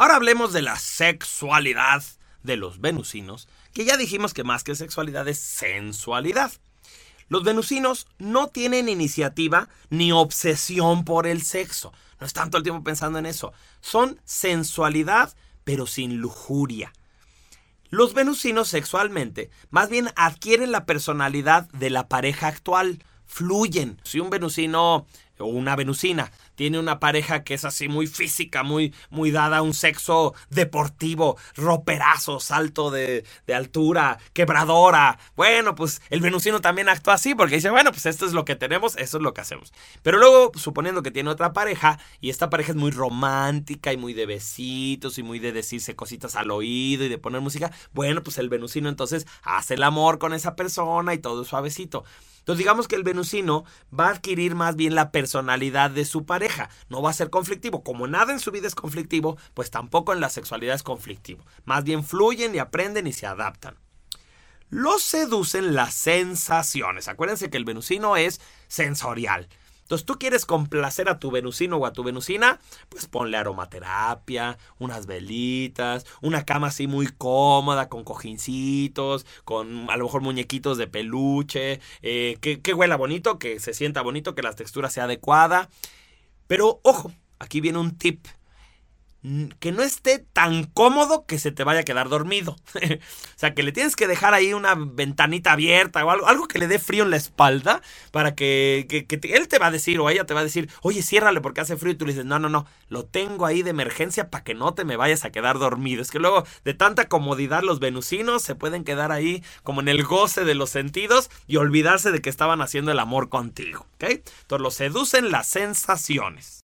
Ahora hablemos de la sexualidad de los venusinos, que ya dijimos que más que sexualidad es sensualidad. Los venusinos no tienen iniciativa ni obsesión por el sexo. No están todo el tiempo pensando en eso. Son sensualidad, pero sin lujuria. Los venusinos sexualmente más bien adquieren la personalidad de la pareja actual, fluyen. Si un venusino o una venusina tiene una pareja que es así muy física, muy, muy dada a un sexo deportivo, roperazo, salto de, de, altura, quebradora. Bueno, pues el venusino también actúa así porque dice, bueno, pues esto es lo que tenemos, eso es lo que hacemos. Pero luego, suponiendo que tiene otra pareja y esta pareja es muy romántica y muy de besitos y muy de decirse cositas al oído y de poner música, bueno, pues el venusino entonces hace el amor con esa persona y todo suavecito. Entonces digamos que el venusino va a adquirir más bien la personalidad de su pareja, no va a ser conflictivo. Como nada en su vida es conflictivo, pues tampoco en la sexualidad es conflictivo. Más bien fluyen y aprenden y se adaptan. Los seducen las sensaciones. Acuérdense que el venusino es sensorial. Entonces, tú quieres complacer a tu venusino o a tu venusina, pues ponle aromaterapia, unas velitas, una cama así muy cómoda, con cojincitos, con a lo mejor muñequitos de peluche, eh, que, que huela bonito, que se sienta bonito, que la textura sea adecuada. Pero ojo, aquí viene un tip que no esté tan cómodo que se te vaya a quedar dormido. o sea, que le tienes que dejar ahí una ventanita abierta o algo, algo que le dé frío en la espalda para que, él te va a decir o ella te va a decir, oye, ciérrale porque hace frío y tú le dices, no, no, no, lo tengo ahí de emergencia para que no te me vayas a quedar dormido. Es que luego de tanta comodidad los venusinos se pueden quedar ahí como en el goce de los sentidos y olvidarse de que estaban haciendo el amor contigo. ¿ok? Entonces los seducen las sensaciones.